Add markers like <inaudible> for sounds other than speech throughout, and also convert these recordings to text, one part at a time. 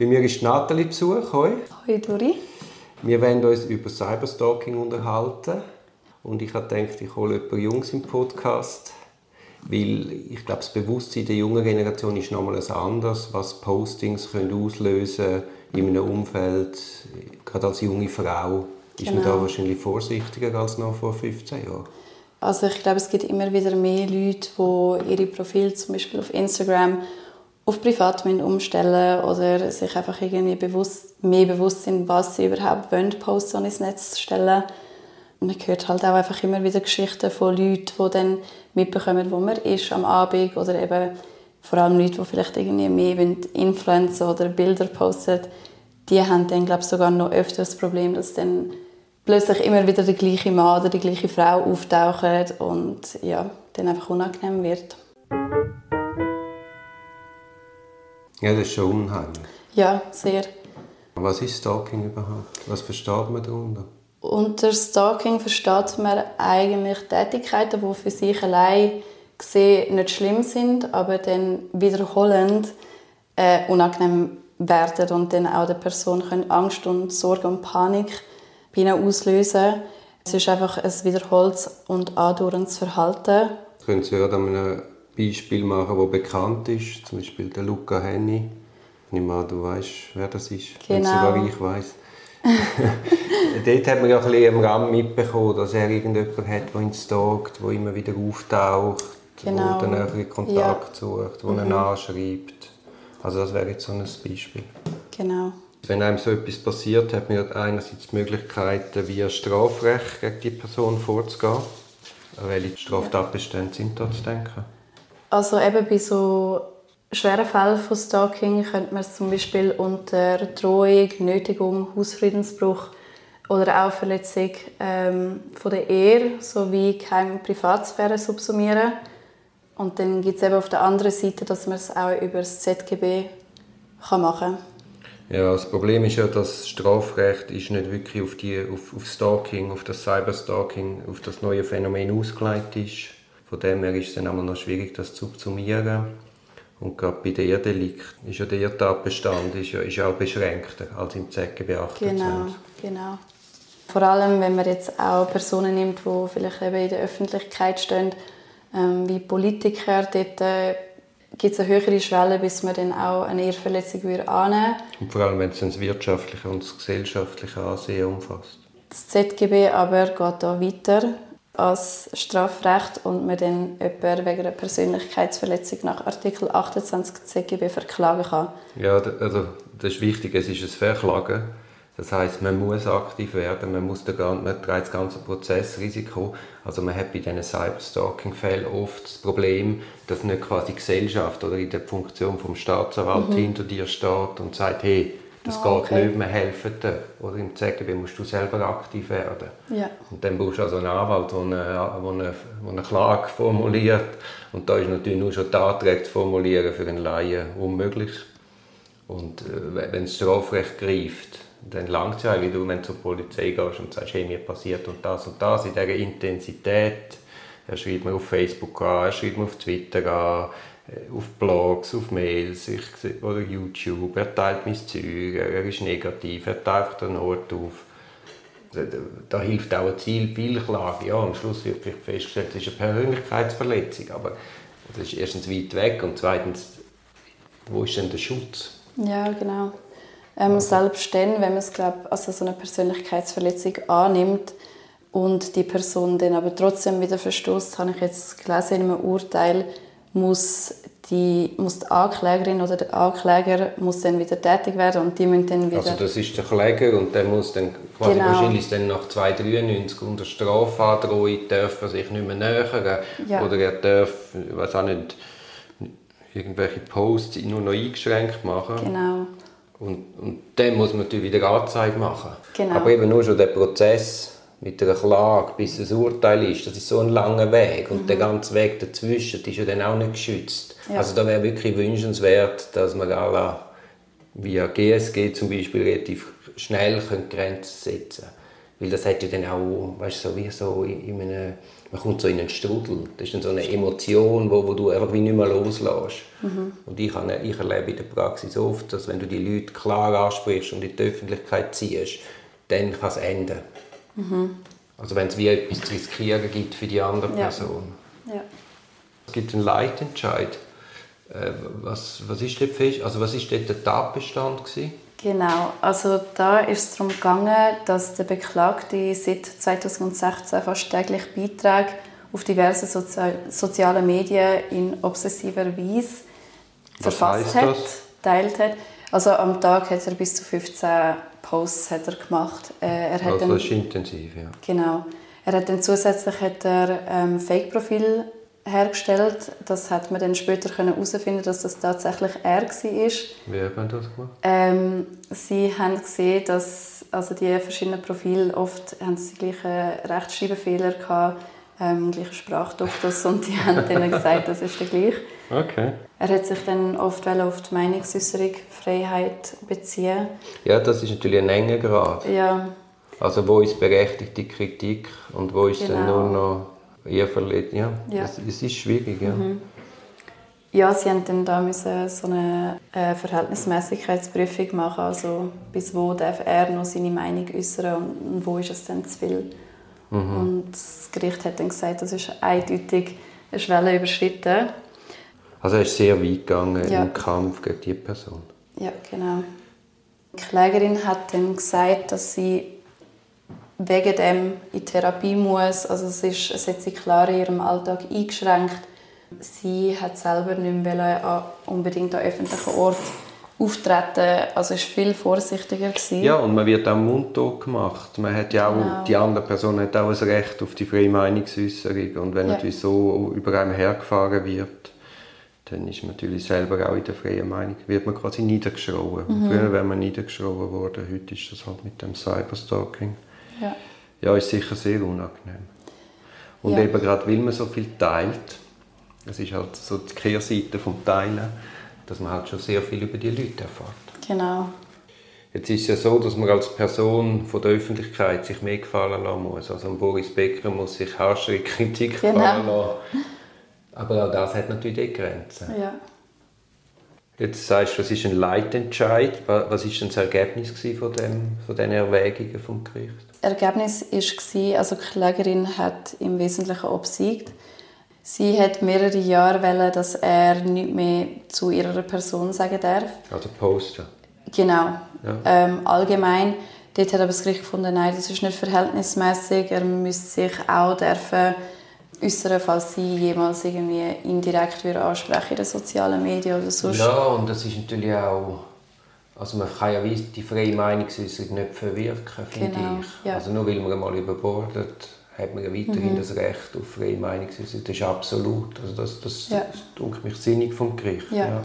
Bei mir ist Nathalie Besuch. Hoi. Hoi, Dori. Wir werden uns über Cyberstalking unterhalten. Und ich habe gedacht, ich hole jemanden Jungs im Podcast. Weil ich glaube, das Bewusstsein der jungen Generation ist nochmal anders, was Postings können auslösen in einem Umfeld. Gerade als junge Frau ist genau. man da genau. wahrscheinlich vorsichtiger als noch vor 15 Jahren. Also ich glaube, es gibt immer wieder mehr Leute, die ihre Profile zum Beispiel auf Instagram auf privat umstellen oder sich einfach irgendwie bewusst, mehr bewusst sind, was sie überhaupt wollen, posten ins Netz stellen. Man hört halt auch einfach immer wieder Geschichten von Leuten, die dann mitbekommen, wo man ist am Abend oder eben vor allem Leute, die vielleicht irgendwie mehr Influencer oder Bilder posten, die haben dann glaube ich sogar noch öfter das Problem, dass dann plötzlich immer wieder der gleiche Mann oder die gleiche Frau auftauchen und ja, dann einfach unangenehm wird. Ja, das ist schon unheimlich. Ja, sehr. Was ist Stalking überhaupt? Was versteht man darunter? Unter Stalking versteht man eigentlich Tätigkeiten, die für sich allein gesehen nicht schlimm sind, aber dann wiederholend äh, unangenehm werden und dann auch der Person können Angst und Sorge und Panik bei ihnen auslösen. Es ist einfach ein wiederholtes und andauerndes Verhalten. Können Sie ja einem Beispiel machen, das bekannt ist, zum Beispiel der Luca Henny. Ich nehme an, du weißt, wer das ist, genau. wenn sogar ich weiß. <laughs> Dort hat man ja ein bisschen am Rand mitbekommen, dass er irgendjemanden hat, der ihn stalkt, der immer wieder auftaucht, genau. der dann einen Kontakt ja. sucht, der mhm. ihn anschreibt. Also das wäre jetzt so ein Beispiel. Genau. Wenn einem so etwas passiert, hat man ja einerseits die Möglichkeit, via Strafrecht gegen die Person vorzugehen. Welche Straftatbestände sind da zu denken? Also eben bei so schweren Fällen von Stalking könnte man es zum Beispiel unter Drohung, Nötigung, Hausfriedensbruch oder auch Verletzung ähm, von der Ehe sowie keine Privatsphäre subsumieren. Und dann gibt es eben auf der anderen Seite, dass man es auch über das ZGB kann machen kann. Ja, das Problem ist ja, dass das Strafrecht ist nicht wirklich auf, die, auf, auf Stalking, auf das Cyberstalking, auf das neue Phänomen ausgelegt ist. Von dem her ist es dann auch noch schwierig, das zu subsumieren. Und gerade bei der Irrdelikt ist ja der Irrtatbestand ist ja, ist auch beschränkter als im ZGB 28. Genau, genau. Vor allem, wenn man jetzt auch Personen nimmt, die vielleicht eben in der Öffentlichkeit stehen, ähm, wie Politiker, dort äh, gibt es eine höhere Schwelle, bis man dann auch eine Ehrverletzung annehmen würde. Und vor allem, wenn es das wirtschaftliche und das gesellschaftliche Ansehen umfasst. Das ZGB aber geht da weiter als Strafrecht und man dann jemanden wegen einer Persönlichkeitsverletzung nach Artikel 28 ZGB verklagen kann. Ja, also das ist wichtig, es ist ein Verklagen. Das heißt, man muss aktiv werden, man, muss den, man trägt das ganze Prozessrisiko. Also man hat bei diesen Cyberstalking-Fällen oft das Problem, dass nicht quasi die Gesellschaft oder in der Funktion vom Staatsanwalt mhm. hinter dir steht und sagt, hey, das oh, geht okay. nicht, wir helfen dir. Oder im ZGB musst du selber aktiv werden. Ja. Und dann brauchst du also einen Anwalt, der eine, der eine, der eine Klage formuliert. Und da ist natürlich nur schon die Anträge zu formulieren für einen Laien unmöglich. Und äh, wenn das Strafrecht greift, dann langt es ja, wenn du zur Polizei gehst und sagst, hey, mir passiert und das und das in dieser Intensität. Er schreibt mir auf Facebook an, er schreibt mir auf Twitter an, auf Blogs, auf Mails ich, oder YouTube. Er teilt mein Zeug, er ist negativ, er taucht den Ort auf. Da, da hilft auch eine Zielklage. Ja, am Schluss wird vielleicht festgestellt, es ist eine Persönlichkeitsverletzung, aber das ist erstens weit weg und zweitens, wo ist denn der Schutz? Ja, genau. Ähm, selbst dann, wenn man es, glaub, also so eine Persönlichkeitsverletzung annimmt und die Person dann aber trotzdem wieder verstößt, habe ich jetzt gelesen in einem Urteil, muss die, muss die Anklägerin oder der Ankläger muss dann wieder tätig werden und die müssen dann wieder... Also das ist der Kläger und der muss dann quasi genau. wahrscheinlich dann nach 293 unter Strafandrohung darf er sich nicht mehr nähern ja. oder er darf, weiß auch nicht, irgendwelche Posts nur noch eingeschränkt machen. Genau. Und, und dann muss man natürlich wieder Anzeige machen. Genau. Aber eben nur schon der Prozess mit einer Klage, bis ein Urteil ist, das ist so ein langer Weg. Und mhm. der ganze Weg dazwischen ist ja dann auch nicht geschützt. Ja. Also da wäre wirklich wünschenswert, dass man alle via GSG zum Beispiel relativ schnell Grenzen setzen Weil das hat ja dann auch, weißt du, so wie so in einem, man kommt so in einen Strudel. Das ist dann so eine Emotion, wo, wo du einfach wie nicht mehr loslässt. Mhm. Und ich, habe, ich erlebe in der Praxis oft, dass wenn du die Leute klar ansprichst und in die Öffentlichkeit ziehst, dann kann es enden. Mhm. Also wenn es wie etwas zu riskieren gibt für die andere Person. Ja. ja. Es gibt einen Leitentscheid. Äh, was, was ist dort fest? Also was ist dort der Tatbestand gewesen? Genau, also da ist es darum gegangen, dass der Beklagte seit 2016 fast täglich Beiträge auf diverse Sozi soziale Medien in obsessiver Weise Was verfasst hat, teilt hat. Also am Tag hat er bis zu 15 Posts hat er gemacht. Äh, er hat also das ist intensiv, ja. Genau. Er hat dann zusätzlich hat er ähm, Fake-Profil hergestellt. Das hat man dann später herausfinden dass das tatsächlich er war. Wie haben das gemacht? Ähm, sie haben gesehen, dass also die verschiedenen Profile oft haben sie die gleichen Rechtschreibfehler hatten, ähm, gleichen Sprachduktus <laughs> und die haben dann gesagt, das ist der gleiche. Okay. Er hat sich dann oft auf die Meinungsäußerung Freiheit beziehen. Ja, das ist natürlich ein enger Grad. Ja. Also wo ist berechtigte Kritik und wo ist genau. dann nur noch eher verletzt. Ja, ja. Es, es, ist schwierig, ja. Mhm. Ja, sie haben dann da müssen so eine äh, Verhältnismäßigkeitsprüfung machen, also bis wo darf er noch seine Meinung äußern und wo ist es dann zu viel. Mhm. Und das Gericht hat dann gesagt, das ist eindeutig eine Schwelle überschritten. Also er ist sehr weit gegangen ja. im Kampf gegen diese Person. Ja, genau. Die Klägerin hat dann gesagt, dass sie wegen dem in Therapie muss. Also es, ist, es hat sie klar in ihrem Alltag eingeschränkt. Sie hat selber nicht mehr unbedingt an öffentlichen Ort auftreten, also ist viel vorsichtiger gewesen. Ja, und man wird auch mundtot gemacht. Man hat ja auch, genau. die andere Person hat auch ein Recht auf die freie Meinungsäußerung und wenn ja. natürlich so über einem hergefahren wird, dann ist man natürlich selber auch in der freien Meinung, wird man quasi niedergeschrien. Mhm. Früher wäre man niedergeschrien worden, heute ist das halt mit dem Cyberstalking. Ja. ja, ist sicher sehr unangenehm. Und ja. eben gerade, weil man so viel teilt, das ist halt so die Kehrseite vom Teilen, dass man halt schon sehr viel über die Leute erfährt. Genau. Jetzt ist es ja so, dass man als Person von der Öffentlichkeit sich mehr gefallen lassen muss. Also Boris Becker muss sich harsche Kritik genau. gefallen lassen. Aber auch das hat natürlich Grenzen. Ja. Jetzt sagst du, was ist ein Leitentscheid? Was ist denn das Ergebnis von, dem, von diesen Erwägungen vom Gericht? Ergebnis war, also die Klägerin hat im Wesentlichen obsiegt. Sie hat mehrere Jahre wollen, dass er nicht mehr zu ihrer Person sagen darf. Also posten. Genau. Ja. Ähm, allgemein. Dort hat aber das Gericht gefunden, nein, das ist nicht verhältnismäßig. Er müsste sich auch dürfen äußern, falls sie jemals irgendwie indirekt ansprechen in den sozialen Medien oder sonst. Ja, und das ist natürlich auch also man kann ja die freie Meinungsäußerung nicht verwirken, finde genau, ich. Ja. Also nur weil man mal überbordet, hat man ja weiterhin mhm. das Recht auf freie Meinungsäußerung. Das ist absolut. Also das, das, ja. das mich sinnig vom Gericht. Ja. ja.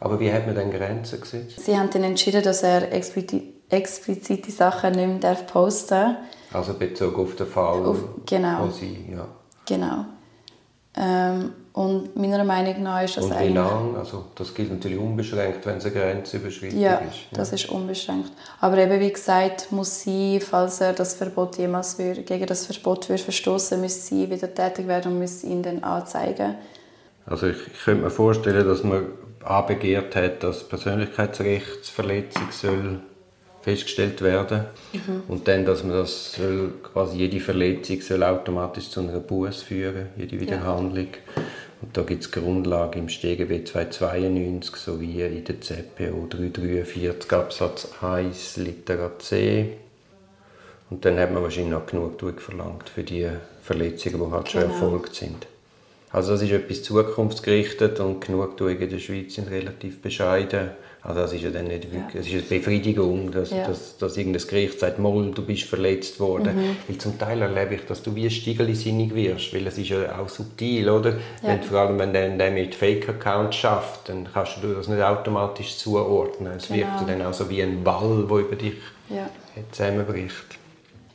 Aber wie hat man dann Grenzen gesetzt? Sie haben dann entschieden, dass er explizite Sachen nicht mehr posten darf. Also bezogen auf den Fall, auf, genau. wo sie... Ja. Genau. Ähm, und meiner Meinung nach ist das Und wie lange? Also das gilt natürlich unbeschränkt, wenn es eine Grenzüberschreitung ja, ist. Ja, das ist unbeschränkt. Aber eben wie gesagt, muss sie, falls er das Verbot jemals für, gegen das Verbot würde verstoßen, müsste sie wieder tätig werden und müsste ihn dann anzeigen. Also ich, ich könnte mir vorstellen, dass man anbegehrt hat, dass Persönlichkeitsrechtsverletzung soll festgestellt werden mhm. und dann, dass man das soll, quasi jede Verletzung soll automatisch zu einer Buß führen, jede Wiederhandlung. Ja. Und da gibt es Grundlagen im StGB 292 sowie in der ZPO 343 Absatz 1 Litera C. Und dann hat man wahrscheinlich noch genug verlangt für die Verletzungen, die halt genau. schon erfolgt sind. Also das ist etwas zukunftsgerichtet und Genugtuung in der Schweiz sind relativ bescheiden. Also das ist ja dann nicht wirklich, ja. es ist eine Befriedigung, dass, ja. dass, dass irgendein Gericht sagt, Moll, du bist verletzt worden. Mhm. Weil zum Teil erlebe ich, dass du wie stiegelsinnig wirst, weil es ist ja auch subtil, oder? Ja. Wenn, vor allem, wenn der, der mit Fake-Accounts schafft, dann kannst du das nicht automatisch zuordnen. Es genau. wirkt dann auch so wie ein Wall, der über dich ja. zusammenbricht.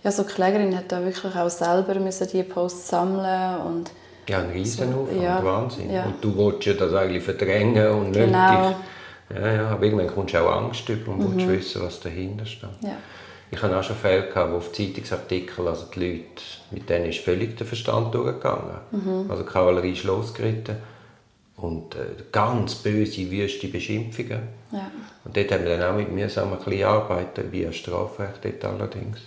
Ja, so die Klägerin hat da wirklich auch selber müssen die Posts sammeln und ja, ein Riesenaufwand, so, ja, Wahnsinn. Und du willst ja das eigentlich verdrängen und nicht genau. dich ja, ja, aber irgendwann kommst du auch Angst über und mhm. willst wissen, was dahinter steht. Ja. Ich hatte auch schon Fälle, gehabt, wo auf Zeitungsartikel, also die Leute, mit denen ist völlig der Verstand durchgegangen. Mhm. Also die Kavallerie ist losgeritten und äh, ganz böse, wüste Beschimpfungen. Ja. Und dort haben wir dann auch mit mühsam ein bisschen arbeiten, via Strafrecht dort allerdings.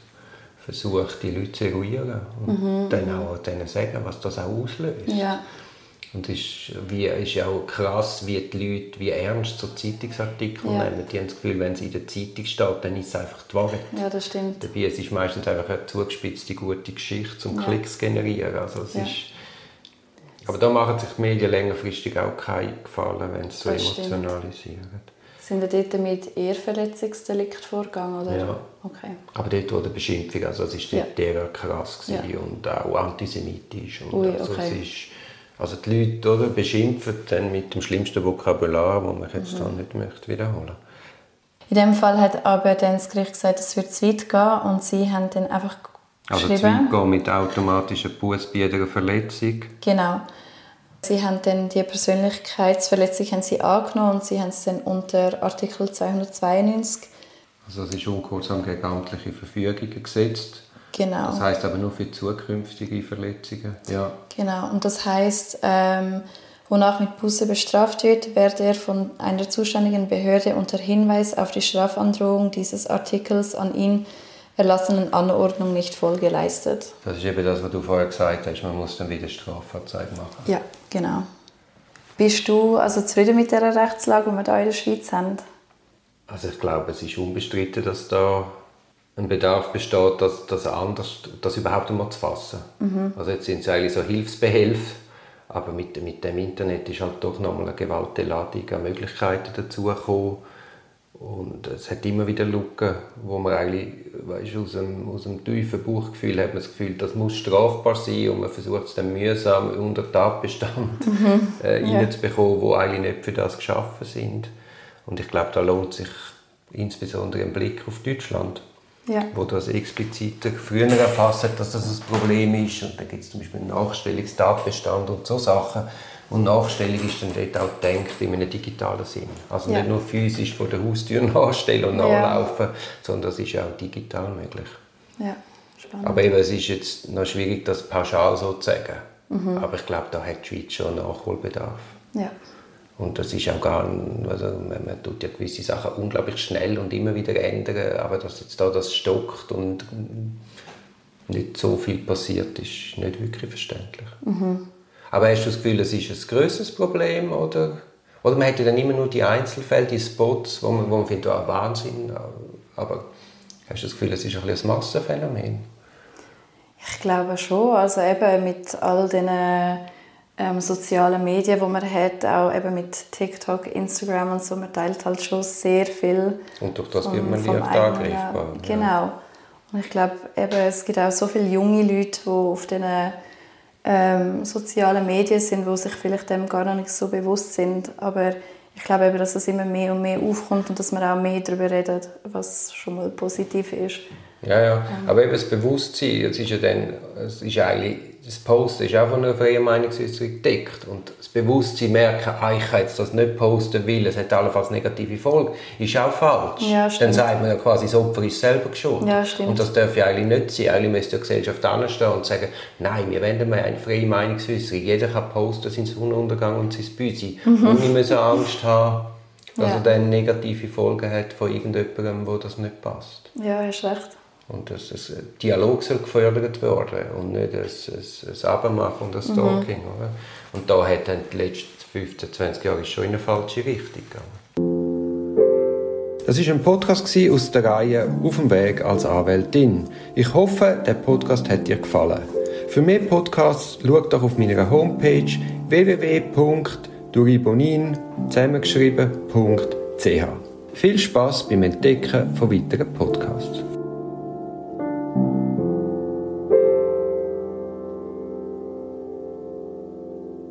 Versucht, die Leute zu eruieren und mhm. dann auch denen sagen, was das auch auslöst. Ja. Und es ist, wie, ist auch krass, wie die Leute, wie ernst so Zeitungsartikel ja. nehmen. Die haben das Gefühl, wenn es in der Zeitung steht, dann ist es einfach die Wahrheit. Ja, das stimmt. Dabei es ist meistens einfach eine zugespitzte, gute Geschichte, um ja. Klicks zu generieren. Also es ja. ist, aber da machen sich die Medien längerfristig auch keinen Gefallen, wenn sie so emotionalisieren. Sind ihr dort mit Ehrverletzungsdelikt vorgegangen? Oder? Ja. Okay. Aber dort wurde Beschimpfung, also es war ja. krass ja. und auch antisemitisch. Und Ui, also okay. es ist, also die Leute oder, beschimpfen dann mit dem schlimmsten Vokabular, das man jetzt mhm. nicht möchte wiederholen In dem Fall hat aber dann das Gericht gesagt, es wird zu weit gehen und sie haben dann einfach also zu weit gehen mit automatischer Buß bei jeder Verletzung? Genau. Sie haben dann die Persönlichkeitsverletzung haben sie angenommen und sie haben es dann unter Artikel 292 also es ist ungehorsam gegen amtliche Verfügungen gesetzt. Genau. Das heißt aber nur für zukünftige Verletzungen. Ja. Genau. Und das heißt, ähm, wonach mit Buße bestraft wird, werde er von einer zuständigen Behörde unter Hinweis auf die Strafandrohung dieses Artikels an ihn erlassenen Anordnung nicht Folge leistet. Das ist eben das, was du vorher gesagt hast, man muss dann wieder Strafanzeige machen. Ja, genau. Bist du also zufrieden mit der Rechtslage, die wir hier in der Schweiz haben? Also ich glaube, es ist unbestritten, dass da ein Bedarf besteht, das, das anders, das überhaupt einmal zu fassen. Mhm. Also jetzt sind es eigentlich so Hilfsbehelfe, aber mit, mit dem Internet ist halt doch nochmal eine gewaltige Ladung an Möglichkeiten dazugekommen. Und es hat immer wieder Lücken, wo man eigentlich, weißt, aus, dem, aus dem tiefen Bauchgefühl hat man das Gefühl, das muss strafbar sein und man versucht es dann mühsam unter Tatbestand mhm. äh, reinzubekommen, <laughs> ja. wo eigentlich nicht für das geschaffen sind. Und ich glaube, da lohnt sich insbesondere ein Blick auf Deutschland ja. wo das explizit früher erfasst hat, dass das ein Problem ist. Und da gibt es zum Beispiel einen Nachstellungstatbestand und so Sachen. Und Nachstellung ist dann dort auch gedacht in einem digitalen Sinn. Also ja. nicht nur physisch vor der Haustür <laughs> nachstellen und nachlaufen, ja. sondern das ist auch digital möglich. Ja, spannend. Aber eben, es ist jetzt noch schwierig, das pauschal so zu sagen. Mhm. Aber ich glaube, da hat die Schweiz schon Nachholbedarf. Ja. Und das ist auch gar also man, tut ja gewisse Sachen unglaublich schnell und immer wieder ändern, aber dass jetzt da das stockt und nicht so viel passiert, ist nicht wirklich verständlich. Mhm. Aber hast du das Gefühl, es ist ein größeres Problem oder, oder man hätte dann immer nur die Einzelfälle, die Spots, wo man, wo man findet, oh, Wahnsinn, aber hast du das Gefühl, es ist ein, ein Massenphänomen? Ich glaube schon, also eben mit all diesen ähm, sozialen Medien, die man hat, auch eben mit TikTok, Instagram und so, man teilt halt schon sehr viel. Und durch das wird man leicht angreifbar. Genau. Und ich glaube, eben, es gibt auch so viele junge Leute, die auf diesen ähm, sozialen Medien sind, die sich vielleicht dem gar nicht so bewusst sind. Aber ich glaube eben, dass es immer mehr und mehr aufkommt und dass man auch mehr darüber redet, was schon mal positiv ist. Ja, ja. Aber eben das Bewusstsein, es ist ja dann, es ist eigentlich das Posten ist auch von einer freien Meinungsäußerung gedeckt. Und das Bewusstsein merken, ah, ich kann jetzt das nicht posten, weil es hat allenfalls negative Folgen, ist auch falsch. Ja, Dann sagt man ja quasi, das Opfer ist selber schuld. Ja, und das darf ja eigentlich nicht sein. Eigentlich müsste die Gesellschaft anstehen und sagen, nein, wir wollen eine freie Meinungsäußerung. Jeder kann posten, sein Sonnenuntergang und sein Büsi. Mhm. Und wir müssen Angst haben, dass ja. er dann negative Folgen hat von irgendjemandem, wo das nicht passt. Ja, hast recht. Und das, das Dialog soll gefördert werden und nicht ein, ein, ein Abmachen und ein mhm. Stalking. Mhm. Oder? Und da hat dann die letzten 15, 20 Jahre schon in eine falsche Richtung gegangen. Das ist ein Podcast aus der Reihe Auf dem Weg als Anwältin. Ich hoffe, der Podcast hat dir gefallen. Für mehr Podcasts schau doch auf meiner Homepage www.duribonin zusammengeschrieben.ch. Viel Spaß beim Entdecken von weiteren Podcasts.